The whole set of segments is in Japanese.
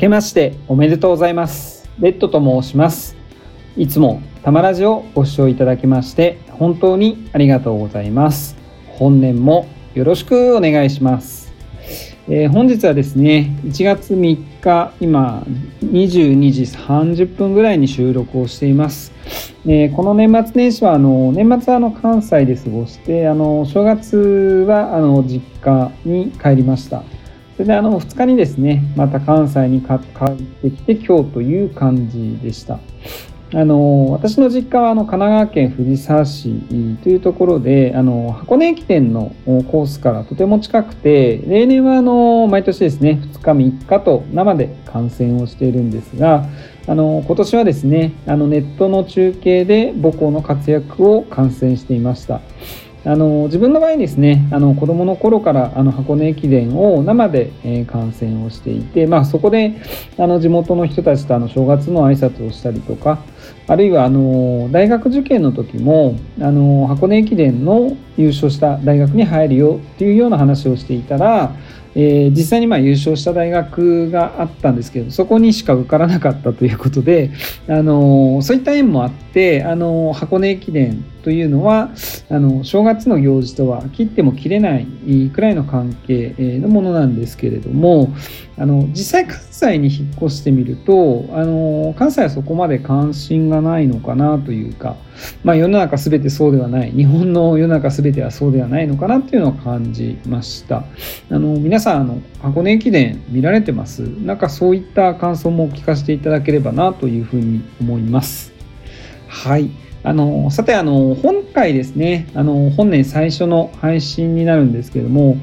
けましておめでとうございます。レッドと申します。いつもたまラジをご視聴いただきまして本当にありがとうございます。本年もよろしくお願いします。えー、本日はですね1月3日今22時30分ぐらいに収録をしています、えー、この年末年始はあの年末はあの関西で過ごしてあの正月はあの実家に帰りました。それであの2日にですねまた関西に帰ってきて今日という感じでしたあの私の実家はあの神奈川県藤沢市というところであの箱根駅伝のコースからとても近くて例年はあの毎年ですね2日3日と生で観戦をしているんですがあの今年はですねあのネットの中継で母校の活躍を観戦していました。あの自分の場合ですねあの子供の頃からあの箱根駅伝を生で、えー、観戦をしていて、まあ、そこであの地元の人たちとあの正月の挨拶をしたりとかあるいはあの大学受験の時もあの箱根駅伝の優勝した大学に入るよっていうような話をしていたらえー、実際にまあ優勝した大学があったんですけどそこにしか受からなかったということで、あのー、そういった縁もあって、あのー、箱根駅伝というのはあの正月の行事とは切っても切れないくらいの関係のものなんですけれどもあの実際関西に引っ越してみるとあの関西はそこまで関心がないのかなというか、まあ、世の中全てそうではない日本の世の中全てはそうではないのかなっていうのを感じました。あの皆さんあの箱根駅伝見られてます？なんかそういった感想も聞かせていただければなというふうに思います。はい。あのさてあの本回ですね。あの本年最初の配信になるんですけども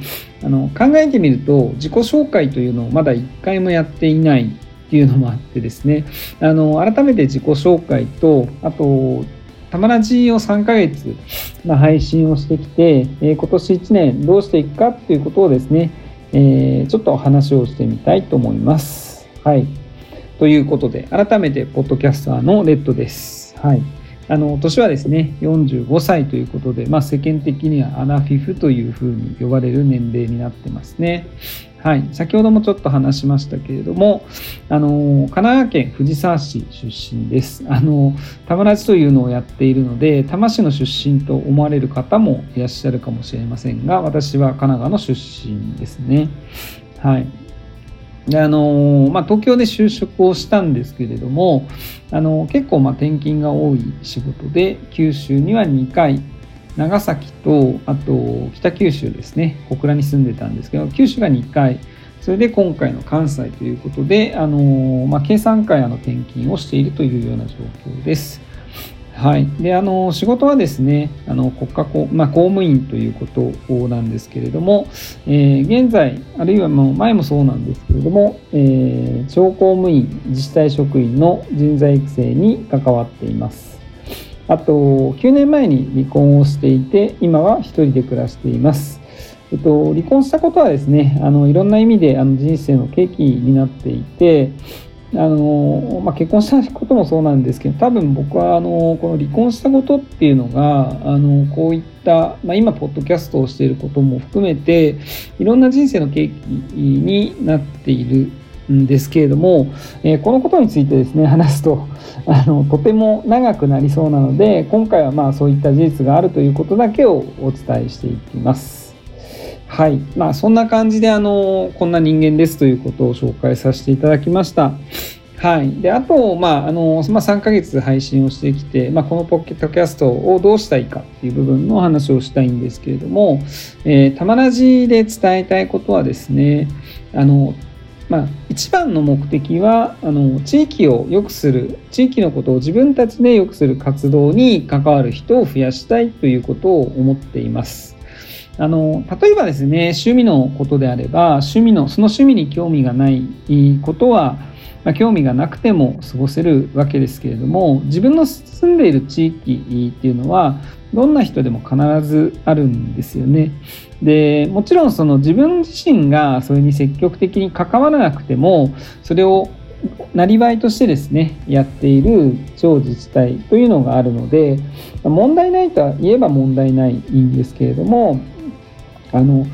あの考えてみると自己紹介というのをまだ1回もやっていないっていうのもあってですね。あの改めて自己紹介とあとたまらじを3ヶ月、ま、配信をしてきて、えー、今年1年どうしていくかっていうことをですね、えー、ちょっと話をしてみたいと思います。はい。ということで、改めて、ポッドキャスターのレッドです。はい。あの年はですね45歳ということで、まあ、世間的にはアナフィフというふうに呼ばれる年齢になってますね。はい、先ほどもちょっと話しましたけれども、あの神奈川県藤沢市出身です。あの玉ラジというのをやっているので、多摩市の出身と思われる方もいらっしゃるかもしれませんが、私は神奈川の出身ですね。はい。であのまあ、東京で就職をしたんですけれどもあの結構ま転勤が多い仕事で九州には2回長崎とあと北九州ですね。小倉に住んでたんですけど九州が2回。それで今回の関西ということであの、まあ、計算会の転勤をしているというような状況です。はい、であの仕事はですねあの国家公,、まあ、公務員ということなんですけれども、えー、現在あるいはもう前もそうなんですけれども、えー、地方公務員自治体職員の人材育成に関わっています。あと9年前に離婚をしていて今は1人で暮らしています。えっと、離婚したことはですねあのいろんな意味であの人生の契機になっていてあのまあ、結婚したこともそうなんですけど多分僕はあのこの離婚したことっていうのがあのこういった、まあ、今ポッドキャストをしていることも含めていろんな人生の契機になっているんですけれども、えー、このことについてですね話すとあのとても長くなりそうなので今回はまあそういった事実があるということだけをお伝えしていきます。はい。まあ、そんな感じで、あの、こんな人間ですということを紹介させていただきました。はい。で、あと、まあ、あの、まあ、3ヶ月配信をしてきて、まあ、このポケッドキャストをどうしたいかっていう部分の話をしたいんですけれども、えー、たまらじで伝えたいことはですね、あの、まあ、一番の目的はあの地域を良くする地域のことを自分たちで良くする活動に関わる人を増やしたいということを思っています。あの例えばですね趣味のことであれば趣味のその趣味に興味がないことは、まあ、興味がなくても過ごせるわけですけれども自分の住んでいる地域っていうのはどんな人でも必ずあるんですよね。でもちろんその自分自身がそれに積極的に関わらなくてもそれをなりわいとしてですねやっている地方自治体というのがあるので問題ないとは言えば問題ないんですけれどもあの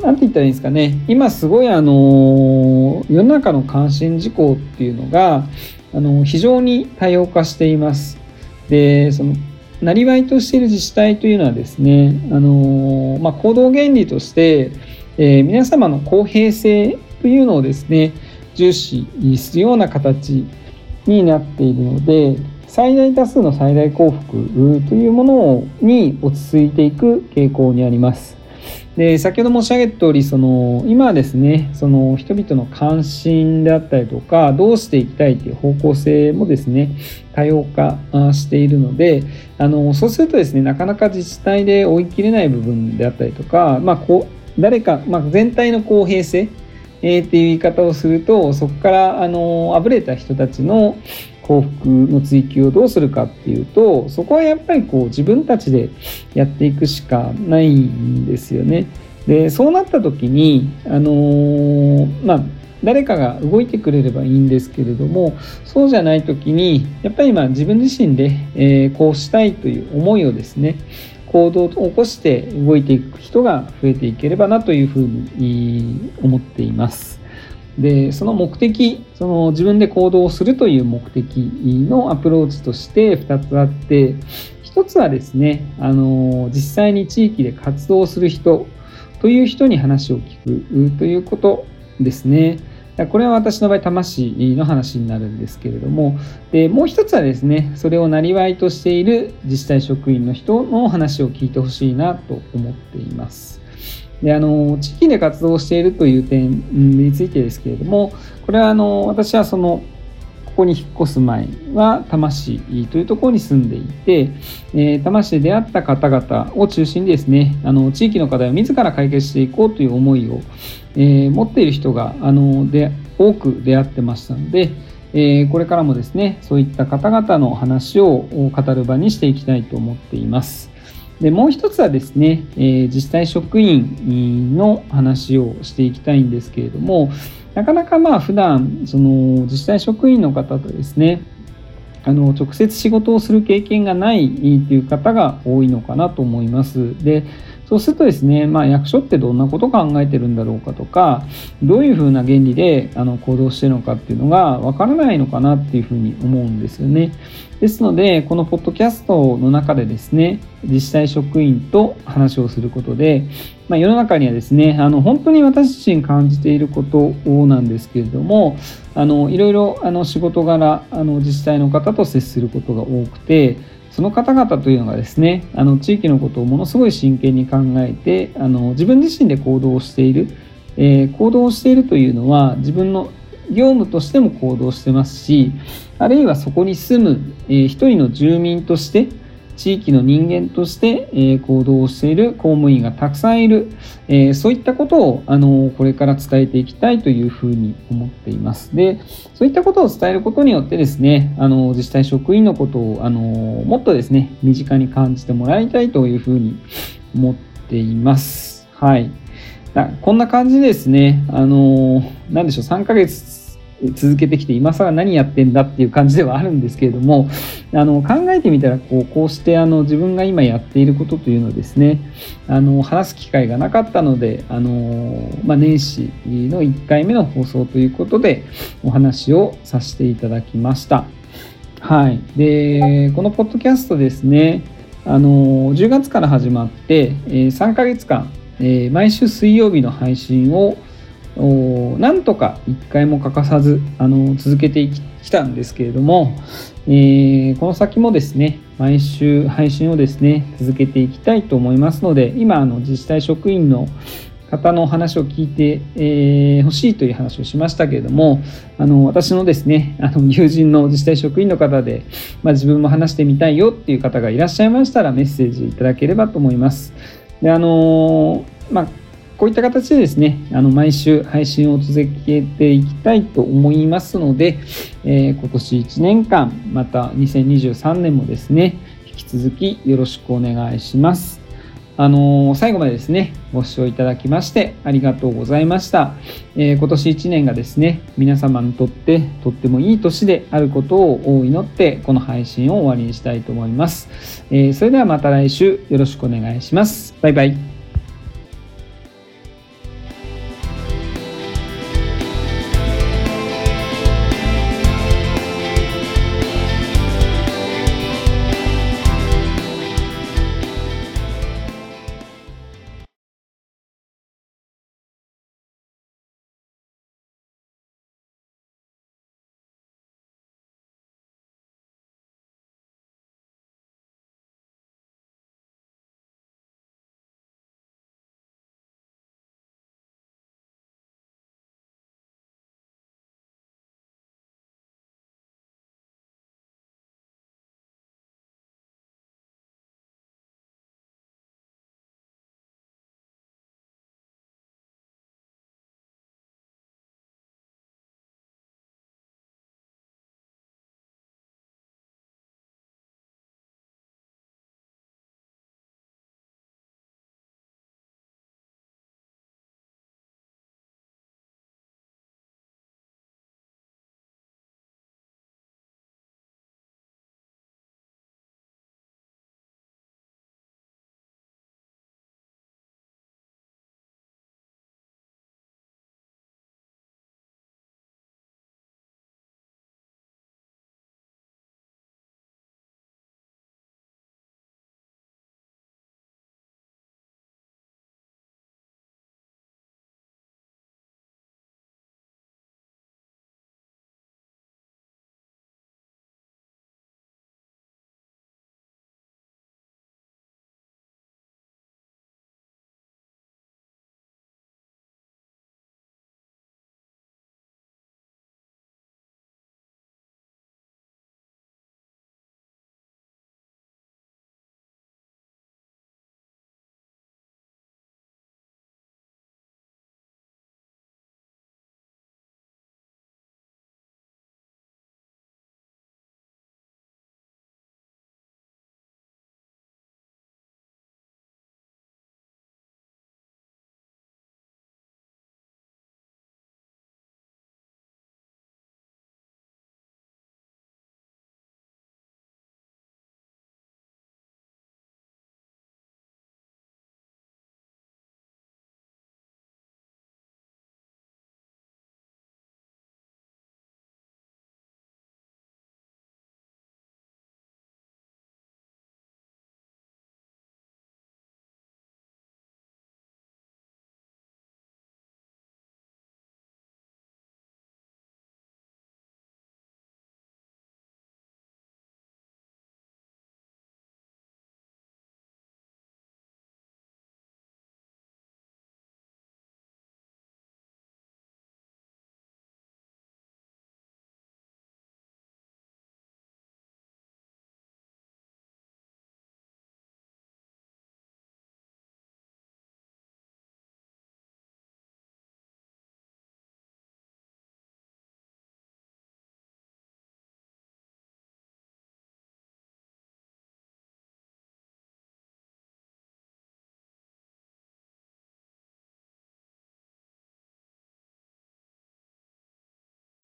なんて言ったらいいんですかね今すごいあの世の中の関心事項っていうのがあの非常に多様化しています。でそのなりわいとしている自治体というのはですねあの、まあ、行動原理として、えー、皆様の公平性というのをですね重視するような形になっているので最大多数の最大幸福というものに落ち着いていく傾向にあります。で先ほど申し上げた通りその今はですねその人々の関心であったりとかどうしていきたいという方向性もですね多様化しているのであのそうするとですねなかなか自治体で追い切れない部分であったりとか、まあ、こう誰か、まあ、全体の公平性えー、っていう言い方をするとそこからあのあぶれた人たちの幸福の追求をどうするかっていうとそこはやっぱりこう自分たちでやっていくしかないんですよね。でそうなった時にあのー、まあ誰かが動いてくれればいいんですけれどもそうじゃない時にやっぱり今自分自身で、えー、こうしたいという思いをですね行動を起こして動いていく人が増えていければなというふうに思っています。でその目的その自分で行動するという目的のアプローチとして2つあって1つはですねあの実際に地域で活動する人という人に話を聞くということですね。これは私の場合魂の話になるんですけれどもでもう一つはですねそれをなりわいとしている自治体職員の人の話を聞いてほしいなと思っています。であの地域で活動しているという点についてですけれどもこれはあの私はそのここに引っ越す前は多摩市というところに住んでいて、えー、多摩市で出会った方々を中心にですねあの地域の課題を自ら解決していこうという思いを、えー、持っている人があので多く出会ってましたので、え、これからもですねそういった方々の話を語る場にしていきたいと思っています。でもう一つはですね、えー、自治体職員の話をしていきたいんですけれども、なかなかまあ普段その自治体職員の方とですね、あの直接仕事をする経験がないという方が多いのかなと思います。でそうするとですね、まあ、役所ってどんなことを考えてるんだろうかとかどういうふうな原理であの行動してるのかっていうのがわからないのかなっていうふうに思うんですよね。ですのでこのポッドキャストの中でですね自治体職員と話をすることで、まあ、世の中にはですねあの本当に私自身感じていることをなんですけれどもあのいろいろあの仕事柄あの自治体の方と接することが多くてその方々というのがですねあの地域のことをものすごい真剣に考えてあの自分自身で行動をしている、えー、行動をしているというのは自分の業務としても行動してますしあるいはそこに住む、えー、一人の住民として地域の人間として、え行動をしている公務員がたくさんいる、えそういったことをあのこれから伝えていきたいというふうに思っています。で、そういったことを伝えることによってですね、あの自治体職員のことをあのもっとですね、身近に感じてもらいたいというふうに思っています。はい。こんな感じですね、あの、なんでしょう、3ヶ月続けてきて今更何やってんだっていう感じではあるんですけれどもあの考えてみたらこうこうしてあの自分が今やっていることというのをですねあの話す機会がなかったのであの、まあ、年始の1回目の放送ということでお話をさせていただきました。はい、でこのポッドキャストですねあの10月から始まって3ヶ月間毎週水曜日の配信をなんとか1回も欠かさずあの続けてきたんですけれども、えー、この先もですね毎週配信をですね続けていきたいと思いますので今あの自治体職員の方の話を聞いてほ、えー、しいという話をしましたけれどもあの私のですねあの友人の自治体職員の方で、まあ、自分も話してみたいよっていう方がいらっしゃいましたらメッセージいただければと思います。であのまあこういった形でですね、あの毎週配信を続けていきたいと思いますので、えー、今年1年間、また2023年もですね、引き続きよろしくお願いします。あのー、最後までですね、ご視聴いただきましてありがとうございました。えー、今年1年がですね、皆様にとってとってもいい年であることを祈って、この配信を終わりにしたいと思います。えそれではまた来週よろしくお願いします。バイバイ。